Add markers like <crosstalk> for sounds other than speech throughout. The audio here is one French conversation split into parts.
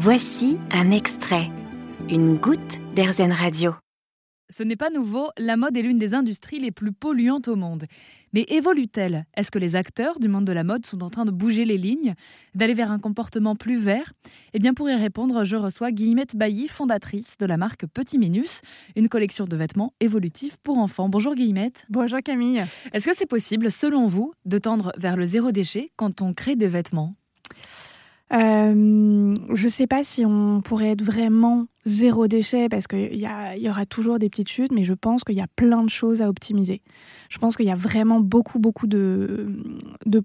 Voici un extrait, une goutte d'Airzen Radio. Ce n'est pas nouveau, la mode est l'une des industries les plus polluantes au monde. Mais évolue-t-elle? Est-ce que les acteurs du monde de la mode sont en train de bouger les lignes, d'aller vers un comportement plus vert? Eh bien, pour y répondre, je reçois Guillemette Bailly, fondatrice de la marque Petit Minus, une collection de vêtements évolutifs pour enfants. Bonjour Guillemette. Bonjour Camille. Est-ce que c'est possible, selon vous, de tendre vers le zéro déchet quand on crée des vêtements? Euh, je sais pas si on pourrait être vraiment zéro déchet parce qu'il y, aura toujours des petites chutes, mais je pense qu'il y a plein de choses à optimiser. Je pense qu'il y a vraiment beaucoup, beaucoup de,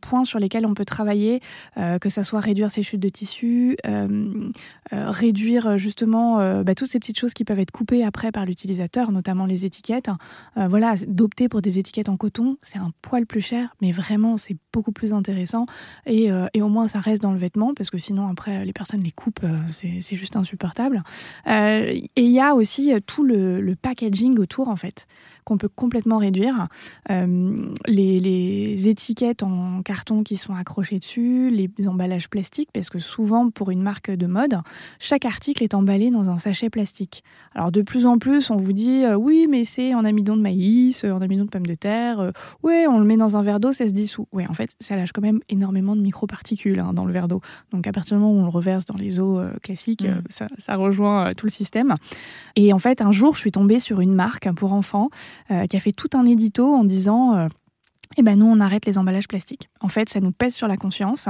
points sur lesquels on peut travailler, euh, que ça soit réduire ces chutes de tissu, euh, euh, réduire justement bah, toutes ces petites choses qui peuvent être coupées après par l'utilisateur, notamment les étiquettes. Voilà, d'opter pour des étiquettes en coton, c'est un poil plus cher, mais vraiment, c'est beaucoup plus intéressant. Et, au moins, ça reste dans le vêtement, parce que sinon, après, les personnes les coupent, c'est juste insupportable. Euh, et il y a aussi euh, tout le, le, packaging autour, en fait, qu'on peut complètement réduire. Euh, les, les, étiquettes en carton qui sont accrochées dessus, les emballages plastiques, parce que souvent, pour une marque de mode, chaque article est emballé dans un sachet plastique. Alors, de plus en plus, on vous dit, euh, oui, mais c'est en amidon de maïs, en amidon de pommes de terre, euh, ouais, on le met dans un verre d'eau, ça se dissout. Oui, en fait, ça lâche quand même énormément de microparticules hein, dans le verre d'eau. Donc, à partir du moment où on le reverse dans les eaux classiques, mmh. ça, ça, rejoint tout le système. Et en fait, un jour, je suis tombée sur une marque pour enfants euh, qui a fait tout un édito en disant euh, eh ben nous on arrête les emballages plastiques. En fait, ça nous pèse sur la conscience.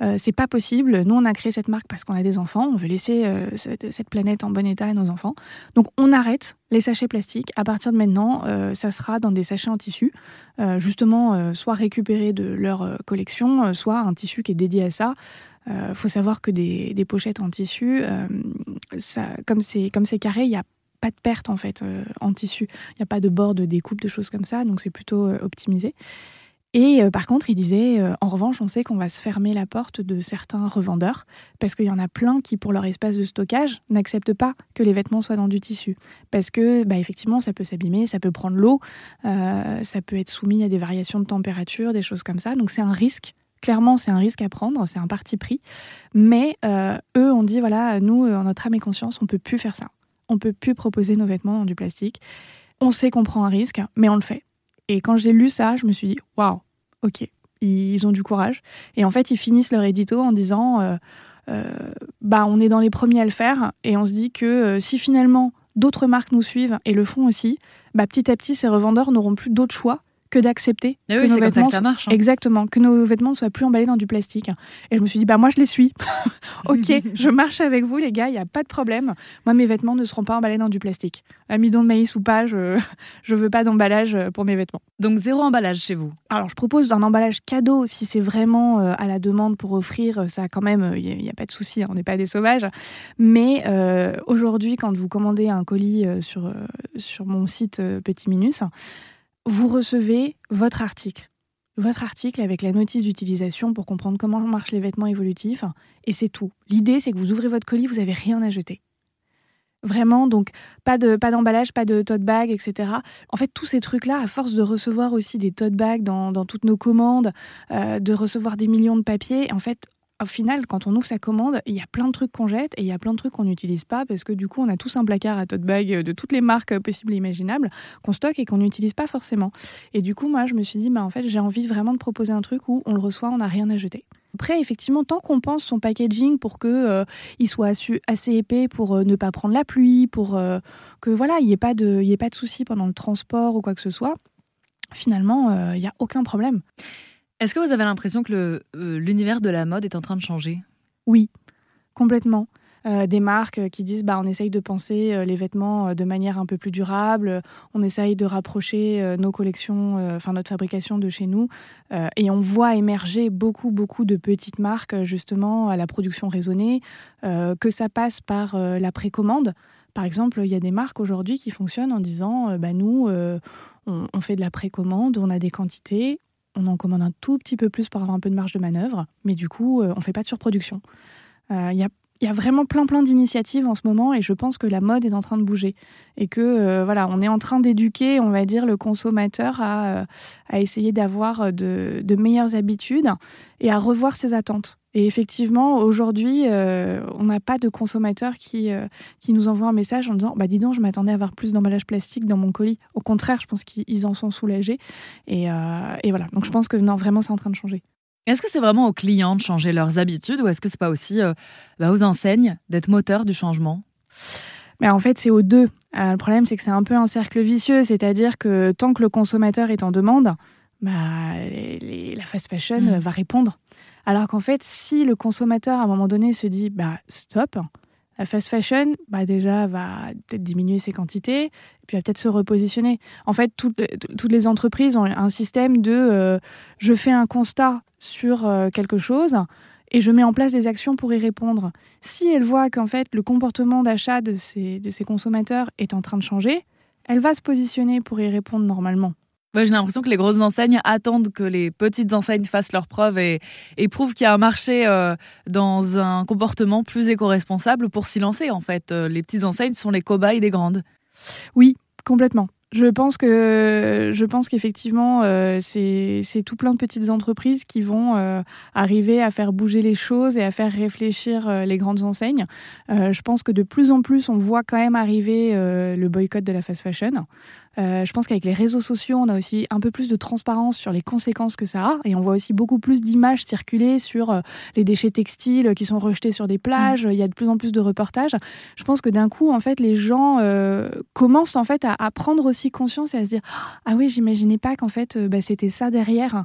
Euh, c'est pas possible. Nous on a créé cette marque parce qu'on a des enfants. On veut laisser cette, planète en bon état à nos enfants. Donc on arrête les sachets plastiques. À partir de maintenant, ça sera dans des sachets en tissu, justement soit récupérés de leur collection, soit un tissu qui est dédié à ça. Il faut savoir que des, pochettes en tissu, comme c'est comme c'est carré, il y a pas de perte en fait euh, en tissu. Il n'y a pas de bord de découpe, de choses comme ça, donc c'est plutôt euh, optimisé. Et euh, par contre, il disait, en revanche, on sait qu'on va se fermer la porte de certains revendeurs, parce qu'il y en a plein qui, pour leur espace de stockage, n'acceptent pas que les vêtements soient dans du tissu. Parce que, bah, effectivement, ça peut s'abîmer, ça peut prendre l'eau, ça peut être soumis à des variations de température, des choses comme ça. Donc c'est un risque clairement, c'est un risque à prendre, c'est un parti pris. Mais eux ont dit voilà, nous, en notre âme et conscience, on peut plus faire ça. On peut plus proposer nos vêtements dans du plastique. On sait qu'on prend un risque, mais on le fait. Et quand j'ai lu ça, je me suis dit waouh, ok, ils ont du courage. Et en fait, ils finissent leur édito en disant euh, euh, bah, on est dans les premiers à le faire, et on se dit que euh, si finalement d'autres marques nous suivent et le font aussi, bah, petit à petit, ces revendeurs n'auront plus d'autre choix que d'accepter ah que oui, nos vêtements que ça marche, hein. exactement que nos vêtements ne soient plus emballés dans du plastique. Et je me suis dit bah moi je les suis. <laughs> Ok je <laughs> marche avec vous les gars il y a pas de problème. Moi mes vêtements ne seront pas emballés dans du plastique. Amidon de maïs ou pas je <laughs> je veux pas d'emballage pour mes vêtements. Donc zéro emballage chez vous. Alors je propose un emballage cadeau si c'est vraiment euh, à la demande pour offrir ça quand même il n'y a, a, pas de souci hein, on n'est pas des sauvages. Mais euh, aujourd'hui quand vous commandez un colis euh, sur euh, sur mon site euh, Petit Minus vous recevez votre article. Votre article avec la notice d'utilisation pour comprendre comment marchent les vêtements évolutifs. Et c'est tout. L'idée, c'est que vous ouvrez votre colis, vous n'avez rien à jeter. Vraiment, donc pas de pas d'emballage, pas de tote bag, etc. En fait, tous ces trucs-là, à force de recevoir aussi des tote bags dans, dans toutes nos commandes, euh, de recevoir des millions de papiers, en fait, au final, quand on ouvre sa commande, il y a plein de trucs qu'on jette et il y a plein de trucs qu'on n'utilise pas parce que du coup, on a tous un placard à tote bag de toutes les marques possibles et imaginables qu'on stocke et qu'on n'utilise pas forcément. Et du coup, moi, je me suis dit, bah, en fait, j'ai envie vraiment de proposer un truc où on le reçoit, on n'a rien à jeter. Après, effectivement, tant qu'on pense son packaging pour que euh, il soit assez épais pour euh, ne pas prendre la pluie, pour euh, que voilà, il n'y ait pas de, ait pas de soucis pendant le transport ou quoi que ce soit, finalement, il n'y a aucun problème. Est-ce que vous avez l'impression que l'univers euh, de la mode est en train de changer? Oui, complètement. Euh, des marques qui disent bah, on essaye de penser euh, les vêtements euh, de manière un peu plus durable, on essaye de rapprocher euh, nos collections, enfin euh, notre fabrication de chez nous, euh, et on voit émerger beaucoup beaucoup de petites marques justement à la production raisonnée, euh, que ça passe par euh, la précommande. Par exemple, il y a des marques aujourd'hui qui fonctionnent en disant euh, bah, nous euh, on, on fait de la précommande, on a des quantités, on en commande un tout petit peu plus pour avoir un peu de marge de manœuvre, mais du coup, euh, on ne fait pas de surproduction. Il euh, y, a, y a vraiment plein plein d'initiatives en ce moment et je pense que la mode est en train de bouger et que euh, voilà, on est en train d'éduquer, on va dire, le consommateur à, euh, à essayer d'avoir de, de meilleures habitudes et à revoir ses attentes. Et effectivement, aujourd'hui, euh, on n'a pas de consommateurs qui, euh, qui nous envoient un message en disant bah, Dis donc, je m'attendais à avoir plus d'emballage plastique dans mon colis. Au contraire, je pense qu'ils en sont soulagés. Et, euh, et, voilà. Donc je pense que non, vraiment, c'est en train de changer. Est-ce que c'est vraiment aux clients de changer leurs habitudes ou est-ce que c'est pas aussi bah, aux enseignes d'être moteur du changement? Mais en fait, c'est aux deux. le problème, c'est que c'est un peu un cercle vicieux, c'est-à-dire que tant que le consommateur est en demande, bah, la fast fashion mm. va répondre. Alors qu'en fait, si le consommateur à un moment donné se dit bah stop, la fast fashion, bah déjà va peut-être diminuer ses quantités, puis va peut-être se repositionner. En fait, toutes, les entreprises ont un système de euh, je fais un constat sur euh, quelque chose et je mets en place des actions pour y répondre. Si elle voit qu'en fait le comportement d'achat de ses, de ses consommateurs est en train de changer, elle va se positionner pour y répondre normalement. J'ai l'impression que les grosses enseignes attendent que les petites enseignes fassent leurs preuves et, prouvent qu'il y a un marché euh, dans un comportement plus éco-responsable pour s'y lancer. En fait, euh, les petites enseignes sont les cobayes des grandes. Oui, complètement. Je pense que je pense qu'effectivement euh, c'est tout plein de petites entreprises qui vont arriver à faire bouger les choses et à faire réfléchir les grandes enseignes. je pense que de plus en plus on voit quand même arriver le boycott de la fast fashion. Euh, je pense qu'avec les réseaux sociaux, on a aussi un peu plus de transparence sur les conséquences que ça a. Et on voit aussi beaucoup plus d'images circuler sur euh, les déchets textiles qui sont rejetés sur des plages. Il y a de plus en plus de reportages. Je pense que d'un coup, en fait, les gens euh, commencent en fait à, à, prendre aussi conscience et à se dire Ah oui, j'imaginais pas qu'en fait, bah, c'était ça derrière.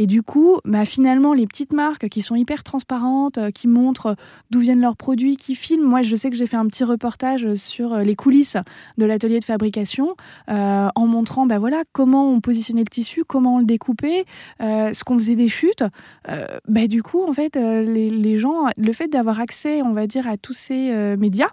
Et du coup, bah, finalement, les petites marques qui sont hyper transparentes, euh, qui montrent d'où viennent leurs produits, qui filment. Moi, je sais que j'ai fait un petit reportage sur euh, les coulisses de l'atelier de fabrication euh, en montrant bah, voilà, comment on positionnait le tissu, comment on le découpait, ce qu'on faisait des chutes. bah, du coup, en fait, les gens, le fait d'avoir accès, on va dire, à tous ces médias,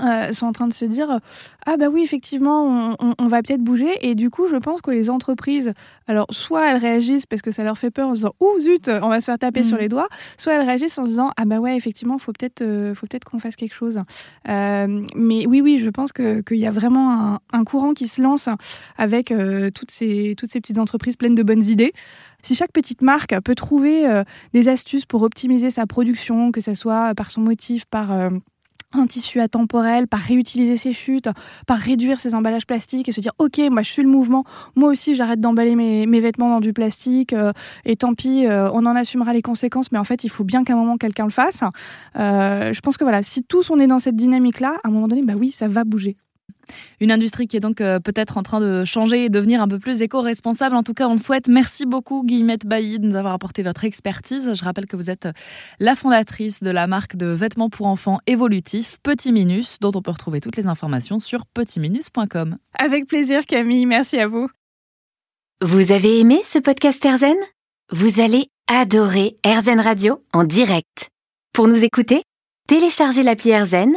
euh, sont en train de se dire ah bah oui effectivement on, va peut-être bouger. Et du coup je pense que les entreprises alors soit elles réagissent parce que ça leur fait peur en se disant ouh zut on va se faire taper sur mm. les doigts soit elles réagissent en se disant ah bah ouais effectivement faut peut-être euh, faut peut-être qu'on fasse quelque chose. Euh, mais oui oui je pense que qu'il y a vraiment un, courant qui se lance avec toutes ces toutes ces petites entreprises pleines de bonnes idées. Si chaque petite marque peut trouver des astuces pour optimiser sa production, que ce soit par son motif, par un tissu atemporel, par réutiliser ses chutes, par réduire ses emballages plastiques et se dire ok moi je suis le mouvement, moi aussi j'arrête d'emballer mes, vêtements dans du plastique euh, et tant pis euh, on en assumera les conséquences mais en fait il faut bien qu'à un moment quelqu'un le fasse. Euh, je pense que voilà si tous on est dans cette dynamique là à un moment donné bah oui ça va bouger. Une industrie qui est donc euh, peut-être en train de changer et devenir un peu plus éco-responsable. En tout cas, on le souhaite. Merci beaucoup, Guillemette Bailly, de nous avoir apporté votre expertise. Je rappelle que vous êtes la fondatrice de la marque de vêtements pour enfants évolutifs Petit Minus, dont on peut retrouver toutes les informations sur petitminus.com. Avec plaisir, Camille. Merci à vous. Vous avez aimé ce podcast Erzen Vous allez adorer Erzen Radio en direct. Pour nous écouter, téléchargez l'appli Erzen